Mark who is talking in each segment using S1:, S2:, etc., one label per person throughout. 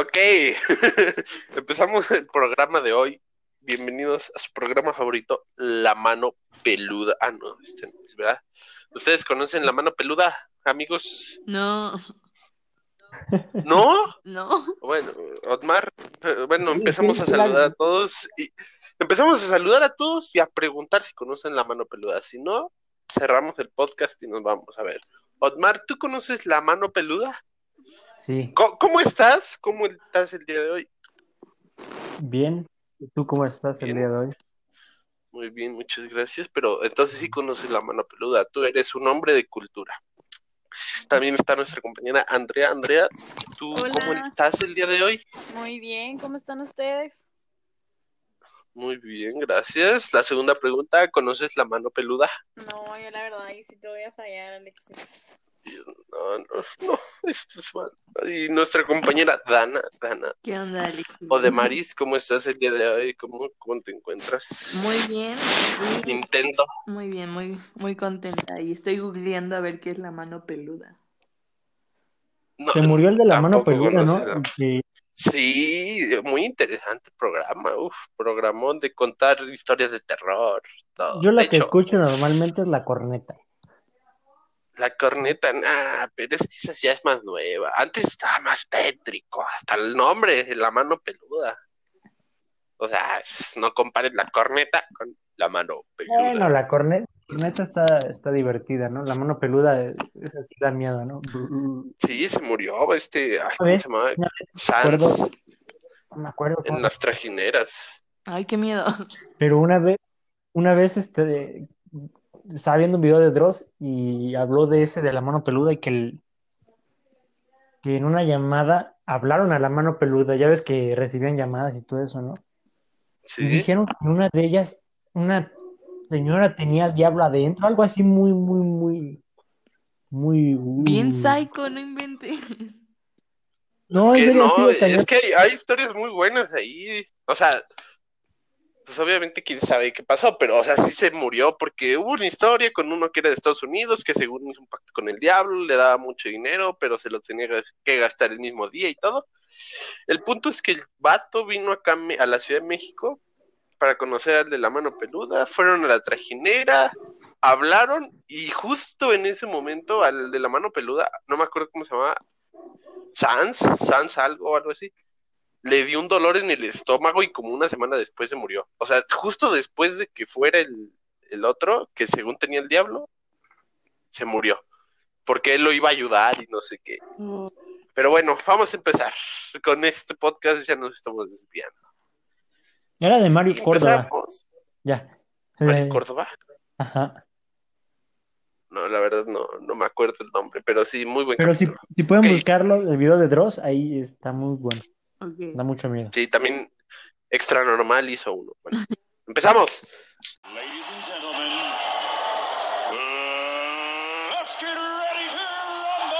S1: Ok, empezamos el programa de hoy. Bienvenidos a su programa favorito, La Mano Peluda. Ah, no, este es verdad. ¿Ustedes conocen La Mano Peluda, amigos?
S2: No,
S1: ¿No?
S2: no.
S1: Bueno, Otmar, eh, bueno, empezamos
S3: sí,
S1: a
S3: claro.
S1: saludar a todos y empezamos a saludar a todos y a preguntar si conocen La Mano Peluda. Si no, cerramos el podcast y nos vamos a ver. Otmar, ¿tú conoces La Mano Peluda?
S3: Sí,
S1: ¿Cómo, cómo estás? ¿Cómo estás el día de hoy?
S3: bien. ¿Y tú cómo estás el día de hoy?
S1: Muy bien, muchas gracias. Pero entonces sí conoces la mano peluda. Tú eres un hombre de cultura. También está nuestra compañera Andrea. Andrea, ¿tú
S2: Hola.
S1: cómo estás el día de hoy?
S2: Muy bien, ¿cómo están ustedes?
S1: Muy bien, gracias. La segunda pregunta, ¿conoces la mano peluda?
S2: No, yo la verdad ahí sí te voy a fallar, Alexis.
S1: No, no, no, esto es mal. Y nuestra compañera Dana, Dana.
S2: ¿Qué onda, Alexis?
S1: O de Maris, ¿cómo estás el día de hoy? ¿Cómo, cómo te encuentras?
S2: Muy bien, muy,
S1: Nintendo.
S2: muy bien, muy, muy contenta. Y estoy googleando a ver qué es la mano peluda.
S1: No,
S3: Se murió el de la mano peluda, ¿no?
S1: Sí, muy interesante programa, uf, programón de contar historias de terror. todo.
S3: yo la
S1: De
S3: que
S1: hecho,
S3: escucho normalmente es la corneta.
S1: La corneta, nah, pero es que esa ya es más nueva. Antes estaba más tétrico, hasta el nombre, la mano peluda. O sea, no compares la corneta con la mano peluda.
S3: Bueno, la corne- corneta está, está divertida, ¿no? La mano peluda es, es así, da miedo, ¿no?
S1: Sí, se murió este, ay, ¿cómo se llamaba?
S3: Una
S1: Sanz,
S3: acuerdo. No me acuerdo
S1: en las trajineras.
S2: Ay, qué miedo.
S3: Pero una vez, una vez este, estaba viendo un video de Dross y habló de ese de la mano peluda y que, el- que en una llamada hablaron a la mano peluda. Ya ves que recibían llamadas y todo eso, ¿no? Y dijeron que una de ellas, una señora tenía al diablo adentro, algo así muy, muy, muy, muy...
S2: Bien
S3: uh.
S2: psycho, no inventes.
S3: No, en serio,
S1: no,
S3: sí,
S1: es que hay, hay historias muy buenas ahí. O sea, pues obviamente quién sabe qué pasó, pero o sea, sí se murió porque hubo una historia con uno que era de Estados Unidos que según hizo un pacto con el diablo, le daba mucho dinero, pero se lo tenía que gastar el mismo día y todo. El punto es que el vato vino acá a la Ciudad de México para conocer al de la mano peluda, fueron a la trajinera, hablaron y justo en ese momento al de la mano peluda, no me acuerdo cómo se llamaba, Sans, Sans algo algo así, le dio un dolor en el estómago y como una semana después se murió. O sea, justo después de que fuera el, el otro, que según tenía el diablo, se murió. Porque él lo iba a ayudar y no sé qué. Pero bueno, vamos a empezar. Con este podcast ya nos estamos desviando.
S3: Era de Mario Córdoba, ya.
S1: Mario Córdoba.
S3: Ajá.
S1: No, la verdad no, no me acuerdo el nombre, pero sí, muy buen
S3: Pero si,
S1: capítulo.
S3: si pueden buscarlo, el video de Dross, ahí está muy bueno, Da mucho miedo.
S1: Sí, también Extra Normal hizo uno. Bueno, empezamos.
S4: Ladies and gentlemen, uh, let's get ready to rumble!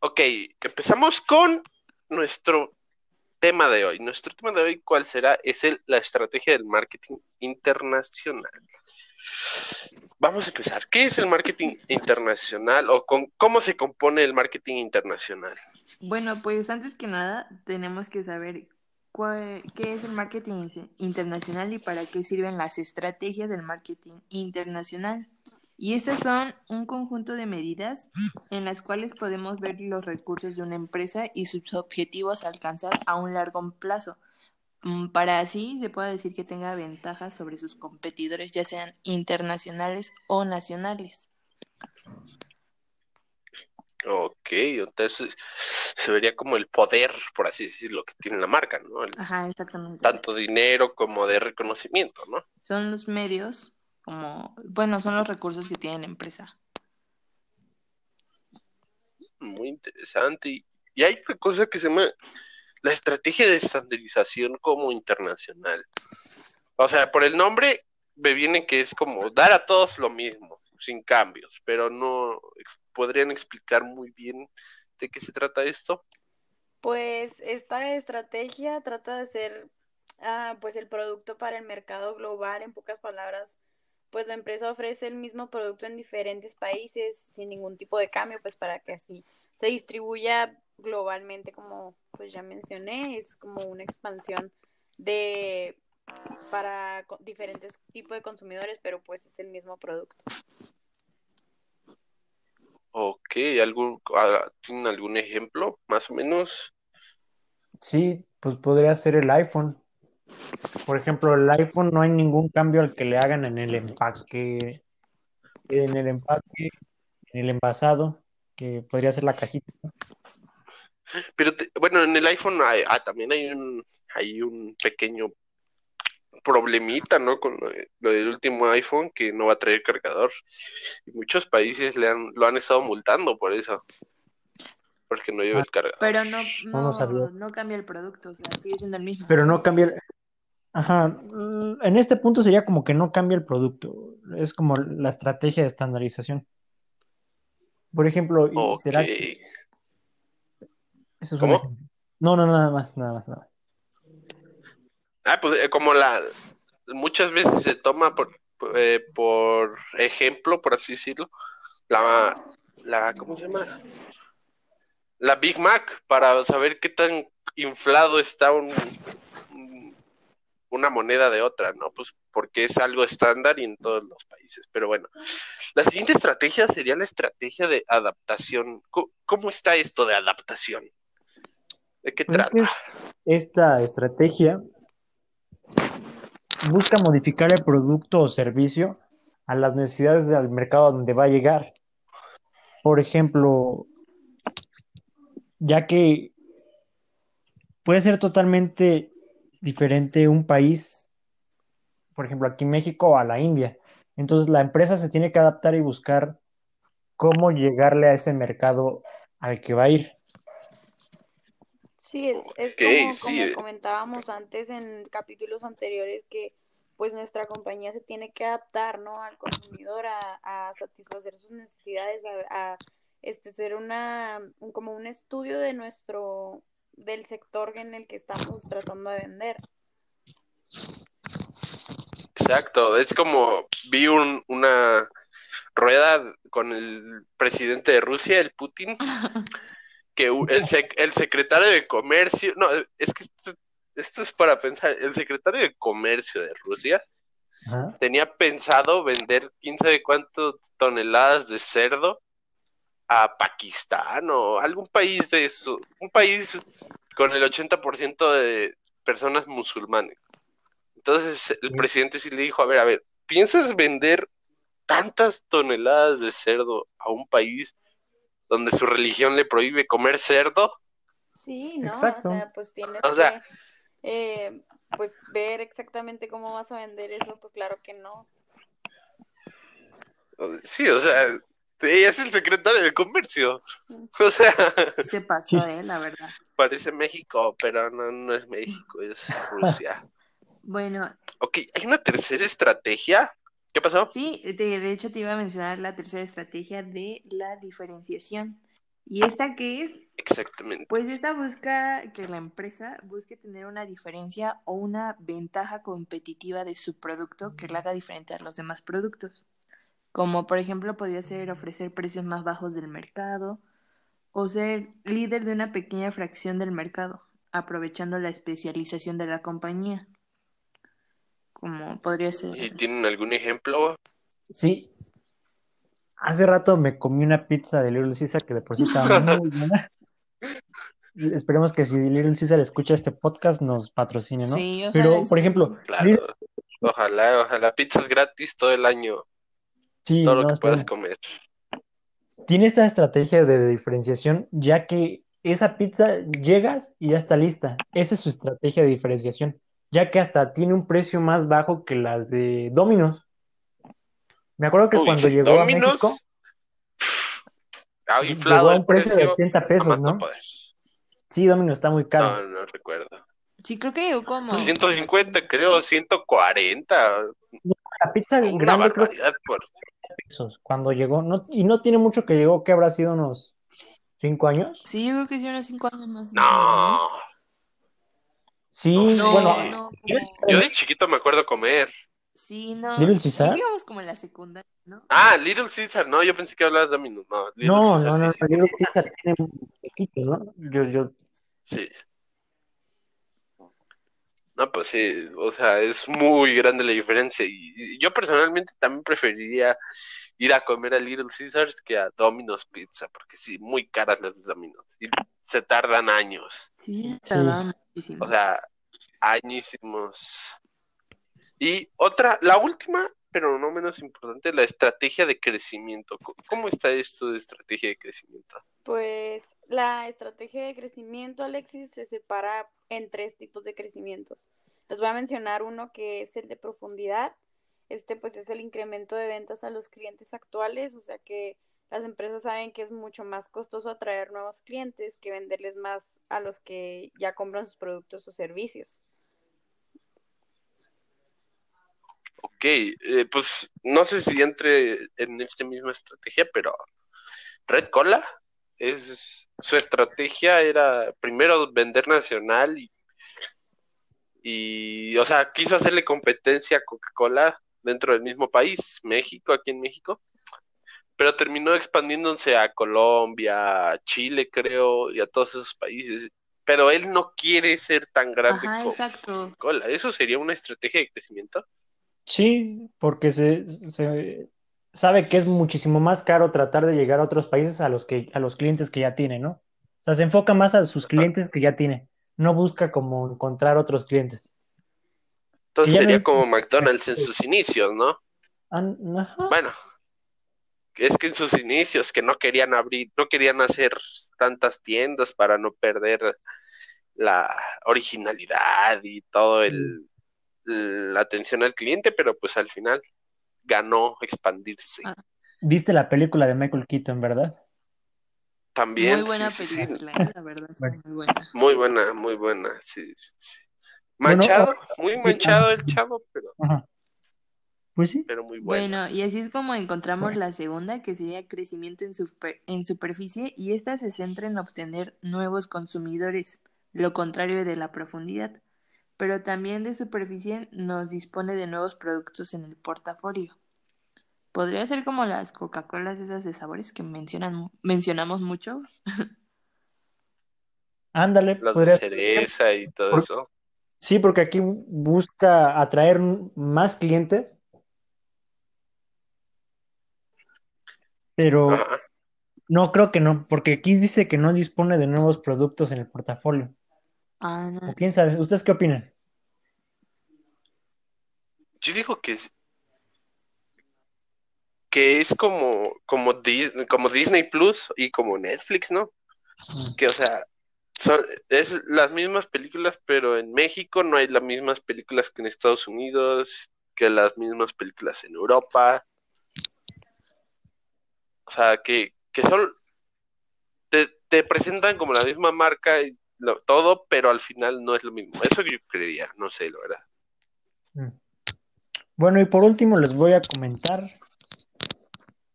S1: Ok, empezamos con nuestro tema de hoy. Nuestro tema de hoy, ¿cuál será? Es el, la estrategia del marketing internacional. Vamos a empezar. ¿Qué es el marketing internacional o con, cómo se compone el marketing internacional?
S2: Bueno, pues antes que nada tenemos que saber cuál- qué es el marketing in- internacional y para qué sirven las estrategias del marketing internacional. Y estas son un conjunto de medidas en las cuales podemos ver los recursos de una empresa y sus objetivos a alcanzar a un largo plazo, para así se pueda decir que tenga ventajas sobre sus competidores, ya sean internacionales o nacionales.
S1: Ok, entonces se vería como el poder, por así decirlo, que tiene la marca, ¿no? El-
S2: Ajá, exactamente.
S1: tanto dinero como de reconocimiento, ¿no?
S2: son los medios como, bueno, son los recursos que tiene la empresa.
S1: Muy interesante. Y, y hay una cosa que se llama la estrategia de estandarización como internacional. O sea, por el nombre me viene que es como dar a todos lo mismo, sin cambios, pero no podrían explicar muy bien de qué se trata esto.
S5: Pues esta estrategia trata de ser ah, pues el producto para el mercado global, en pocas palabras, pues la empresa ofrece el mismo producto en diferentes países sin ningún tipo de cambio, pues para que así se distribuya globalmente, como pues ya mencioné, es como una expansión de para co- diferentes tipos de consumidores, pero pues es el mismo producto.
S1: Ok, ¿algún, ah, ¿tienen algún ejemplo, más o menos?
S3: Sí, pues podría ser el iPhone. Por ejemplo, el iPhone no hay ningún cambio al que le hagan en el empaque, en el empaque, en el envasado, que podría ser la cajita.
S1: Pero te- bueno, en el iPhone hay- ah, también hay un, hay un pequeño problemita, ¿no? Con lo, de- lo del último iPhone que no va a traer cargador. Y muchos países le han, lo han estado multando por eso, porque no lleva
S3: Ah,
S1: el cargador.
S2: Pero no,
S3: No, no
S2: cambia el producto, o sea, sigue siendo el mismo.
S3: Pero no cambia el... Ajá, mm, en este punto sería como que no cambia el producto. Es como la estrategia de estandarización. Por ejemplo, ¿y
S1: Ok.
S3: será que eso es. No, no, nada más, nada más, nada más.
S1: Ah, pues eh, como la muchas veces se toma por, eh, por ejemplo, por así decirlo, la, la, ¿cómo se llama? La Big Mac, para saber qué tan inflado está un, un- una moneda de otra, ¿no? Pues porque es algo estándar y en todos los países. Pero bueno, la siguiente estrategia sería la estrategia de adaptación. ¿Cómo, cómo está esto de adaptación? ¿De qué
S3: Pues es
S1: trata?
S3: que esta estrategia busca modificar el producto o servicio a las necesidades del mercado donde va a llegar. Por ejemplo, ya que puede ser totalmente diferente un país, por ejemplo, aquí México a la India. Entonces la empresa se tiene que adaptar y buscar cómo llegarle a ese mercado al que va a ir.
S5: Sí, es, es como,
S1: sí,
S5: como
S1: eh.
S5: comentábamos antes en capítulos anteriores que pues nuestra compañía se tiene que adaptar, ¿no? al consumidor a, a satisfacer sus necesidades, a, a, este ser una un- como un estudio de nuestro del sector en el que estamos tratando de vender.
S1: Exacto, es como vi un- una rueda con el presidente de Rusia, el Putin, que el, sec- el secretario de comercio, no, es que esto, esto es para pensar, el secretario de comercio de Rusia tenía pensado vender quién sabe cuántas toneladas de cerdo a Pakistán o algún país de eso, un país con el 80% de personas musulmanes. Entonces el presidente sí le dijo, a ver, a ver, ¿piensas vender tantas toneladas de cerdo a un país donde su religión le prohíbe comer cerdo?
S5: Sí, ¿no?
S3: Exacto.
S5: O sea, pues tienes
S1: O sea-
S5: que eh, pues ver exactamente cómo vas a vender eso, pues claro que no.
S1: Sí, o sea, es el secretario de comercio. O sea,
S2: se pasó,
S3: Sí.
S2: eh, la verdad.
S1: parece México, pero no, no es México, es Rusia.
S2: Bueno,
S1: Ok, hay una tercera estrategia. ¿Qué pasó?
S2: sí, de, de hecho te iba a mencionar la tercera estrategia de la diferenciación. ¿Y esta qué es?
S1: Exactamente.
S2: Pues esta busca que la empresa busque tener una diferencia o una ventaja competitiva de su producto que la haga diferente a los demás productos. Como por ejemplo podría ser ofrecer precios más bajos del mercado o ser líder de una pequeña fracción del mercado, aprovechando la especialización de la compañía. Como podría
S1: ¿Y
S2: ser...
S1: tienen algún ejemplo?
S3: Sí. Hace rato me comí una pizza de Little Caesar que de por sí estaba muy buena. Esperemos que si Little Caesar escucha este podcast nos patrocine, ¿no?
S2: Sí, ojalá
S3: Pero,
S2: y
S3: por ejemplo,
S1: Claro.
S3: Little-
S1: Ojalá, ojalá. Pizzas gratis todo el año.
S3: sí,
S1: Todo lo
S3: no,
S1: que puedas comer.
S3: Tiene esta estrategia de diferenciación, ya que esa pizza llegas y ya está lista. Esa es su estrategia de diferenciación, ya que hasta tiene un precio más bajo que las de Domino's. Me acuerdo que
S1: Uy,
S3: cuando llegó a
S1: Domino's
S3: México,
S1: ha
S3: llegó
S1: inflado
S3: a
S1: el
S3: un precio de
S1: precio
S3: 80
S1: a
S3: pesos,
S1: más no
S3: ¿no?
S1: poder.
S3: Sí, Domino's está muy caro.
S1: No, no recuerdo.
S2: Sí, creo que llegó como...
S1: 150, creo, 140.
S3: La pizza
S1: Una
S3: grande creo
S1: por.
S3: pesos cuando llegó, no, y no tiene mucho que llegó, que habrá sido unos 5 años.
S2: Sí, yo creo que sí, unos cinco años más. No.
S3: Sí,
S2: No,
S3: bueno,
S2: no,
S1: Yo, de chiquito me acuerdo comer.
S2: Sí, no.
S3: ¿Little Caesar?
S2: íbamos como en la secundaria, ¿no?
S1: Ah, Little Caesar, no, yo pensé que hablabas de Domino's. No, Little
S3: No,
S1: Caesar,
S3: no, no,
S1: sí, sí,
S3: Little Caesar tiene un poquito, ¿no? Yo, yo,
S1: sí. No, pues sí, o sea, es muy grande la diferencia. Y y yo personalmente también preferiría ir a comer a Little Caesars que a Domino's Pizza, porque sí, muy caras las de Domino's. Y se tardan años.
S2: Sí,
S3: Sí.
S2: tardaba muchísimo.
S1: O sea, añísimos. Y otra, la última, pero no menos importante, la estrategia de crecimiento. ¿Cómo está esto de estrategia de crecimiento?
S5: Pues la estrategia de crecimiento, Alexis, se separa en tres tipos de crecimientos. Les voy a mencionar uno que es el de profundidad. Este pues es el incremento de ventas a los clientes actuales, o sea que las empresas saben que es mucho más costoso atraer nuevos clientes que venderles más a los que ya compran sus productos o servicios.
S1: Ok, eh, pues no sé si entre en esta misma estrategia, pero Red Cola es su estrategia era primero vender nacional y, y o sea, quiso hacerle competencia a Coca-Cola dentro del mismo país, México, aquí en México, pero terminó expandiéndose a Colombia, a Chile, creo, y a todos esos países. Pero él no quiere ser tan grande
S2: Ajá,
S1: como
S2: exacto.
S1: Coca-Cola. ¿Eso sería una estrategia de crecimiento?
S3: Sí, porque se, se sabe que es muchísimo más caro tratar de llegar a otros países a los que, a los clientes que ya tiene, ¿no? O sea, se enfoca más a sus clientes que ya tiene. No busca como encontrar otros clientes.
S1: Entonces
S3: no
S1: sería como McDonald's en sus inicios, ¿no?
S3: Ajá.
S1: Bueno, es que en sus inicios que no querían abrir, no querían hacer tantas tiendas para no perder la originalidad y todo el la atención al cliente, pero pues al final ganó expandirse.
S2: Ah.
S3: Viste la película de Michael Keaton, ¿verdad?
S1: También,
S2: Muy buena
S1: sí, sí, sí.
S2: película, la verdad, está muy buena.
S1: Muy buena, muy buena, sí, sí.
S3: Bueno,
S1: Manchado,
S3: ah,
S1: muy
S3: sí,
S1: manchado
S3: ah,
S1: el chavo, pero,
S3: Ajá. Pues sí.
S1: pero muy bueno.
S2: Bueno, y así es como encontramos la segunda, que sería crecimiento en, super- en superficie, y esta se centra en obtener nuevos consumidores, lo contrario de la profundidad. Pero también de superficie nos dispone de nuevos productos en el portafolio. Podría ser como las Coca-Colas esas de sabores que mencionan, mencionamos mucho.
S3: Ándale,
S1: Las de
S3: podría
S1: cereza y todo
S3: Por-
S1: eso.
S3: Sí, porque aquí busca atraer más clientes, pero
S1: Ajá.
S3: no creo que no, porque aquí dice que no dispone de nuevos productos en el portafolio.
S2: Ah, no.
S3: O quién sabe, ¿ustedes qué opinan?
S1: Yo digo que es, que es como, como, Dis- como Disney Plus y como Netflix, ¿no?
S3: Mm.
S1: Que, o sea, son, es las mismas películas, pero en México no hay las mismas películas que en Estados Unidos, que las mismas películas en Europa. O sea, que, que son, te, te presentan como la misma marca y lo- todo, pero al final no es lo mismo. Eso yo creería, no sé, la verdad.
S3: Bueno, y por último les voy a comentar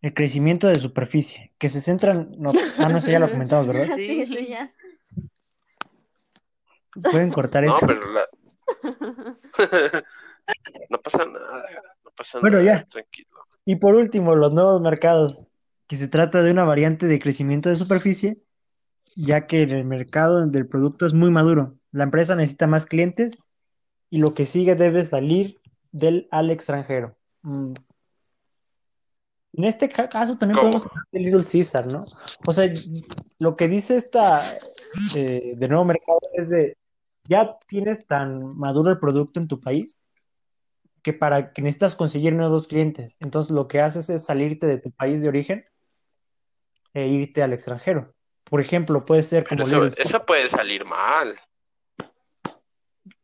S3: el crecimiento de superficie, que se centra en... no, ah, no, eso ya lo comentamos, ¿verdad?
S5: Sí,
S2: Sí.
S5: ya.
S3: Pueden cortar
S1: No,
S3: eso.
S1: pero la... no pasa nada, no pasa
S3: Bueno,
S1: nada,
S3: ya.
S1: tranquilo.
S3: Y por último, los nuevos mercados, que se trata de una variante de crecimiento de superficie, ya que el mercado del producto es muy maduro. La empresa necesita más clientes y lo que sigue debe salir del al extranjero. Mm. En este ca- caso también
S1: ¿Cómo?
S3: podemos hablar de Little Caesar, ¿no? O sea, lo que dice esta eh, de nuevo mercado es de, ya tienes tan maduro el producto en tu país que para que necesitas conseguir nuevos clientes. Entonces lo que haces es salirte de tu país de origen e irte al extranjero. Por ejemplo, puede ser como
S1: eso puede salir mal.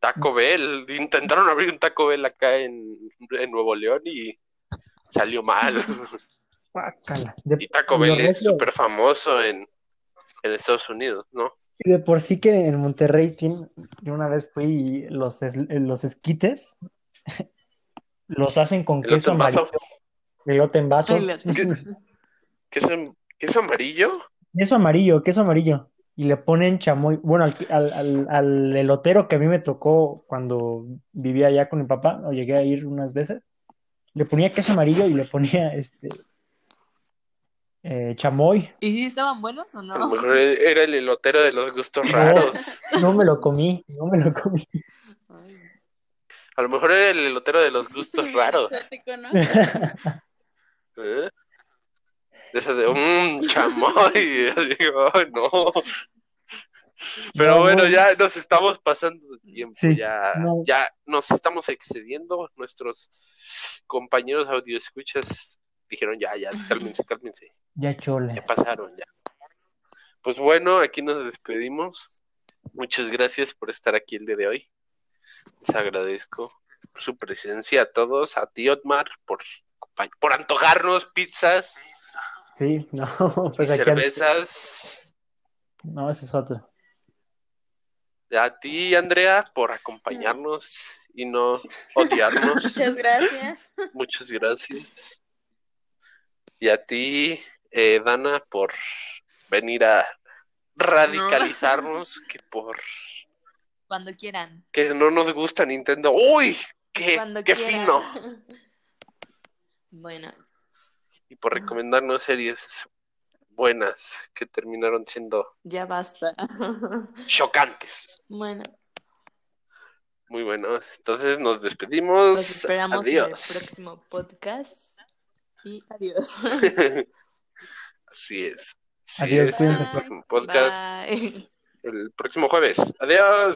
S1: Taco Bell, intentaron abrir un Taco Bell acá en, en Nuevo León y salió mal.
S3: De,
S1: Y Taco Bell es súper famoso en, en Estados Unidos, ¿no?
S3: y de por sí que en Monterrey tiene, yo una vez fui y los, es- los esquites los hacen con queso amarillo, elote en vaso.
S1: ¿Queso, queso amarillo?
S3: queso amarillo, queso amarillo. Y le ponen chamoy. Bueno, al, al, al- al elotero que a mí me tocó cuando vivía allá con mi papá, o llegué a ir unas veces, le ponía queso amarillo y le ponía este eh, chamoy.
S2: ¿Y si estaban buenos o
S1: A lo
S2: no?
S1: mejor era el elotero de los gustos
S3: No.
S1: raros.
S3: No me lo comí, no me lo comí.
S2: Ay.
S1: A lo mejor era el elotero de los gustos raros. ¿eh? De esas de un chamoy. y yo digo, "Ay, no. Pero
S3: No,
S1: bueno,
S3: no.
S1: ya nos estamos pasando de tiempo.
S3: Sí,
S1: ya,
S3: no.
S1: ya nos estamos excediendo. Nuestros compañeros escuchas dijeron, ya, ya, cálmense, cálmense.
S3: Ya chole.
S1: Ya pasaron, ya. Pues bueno, aquí nos despedimos. Muchas gracias por estar aquí el día de hoy. Les agradezco su presencia a todos, a ti Otmar por, por antojarnos pizzas
S3: Sí, no,
S1: y
S3: pues aquí
S1: cervezas.
S3: no, ese es otro.
S1: A ti Andrea por acompañarnos y no odiarnos.
S5: Muchas gracias.
S1: Muchas gracias. Y a ti, eh, Dana, por venir a radicalizarnos que por
S2: Cuando quieran.
S1: que no nos gusta Nintendo. ¡Uy! ¡Qué, fino!
S2: Bueno,
S1: Y por recomendarnos series buenas que terminaron siendo
S2: ya basta.
S1: chocantes.
S2: Bueno,
S1: Muy buenos. Entonces nos despedimos.
S2: esperamos en el
S1: Adiós.
S2: próximo podcast. Y adiós.
S1: Así es. Así
S3: Adiós,
S1: es. próximo podcast
S2: Bye.
S1: el próximo jueves. Adiós.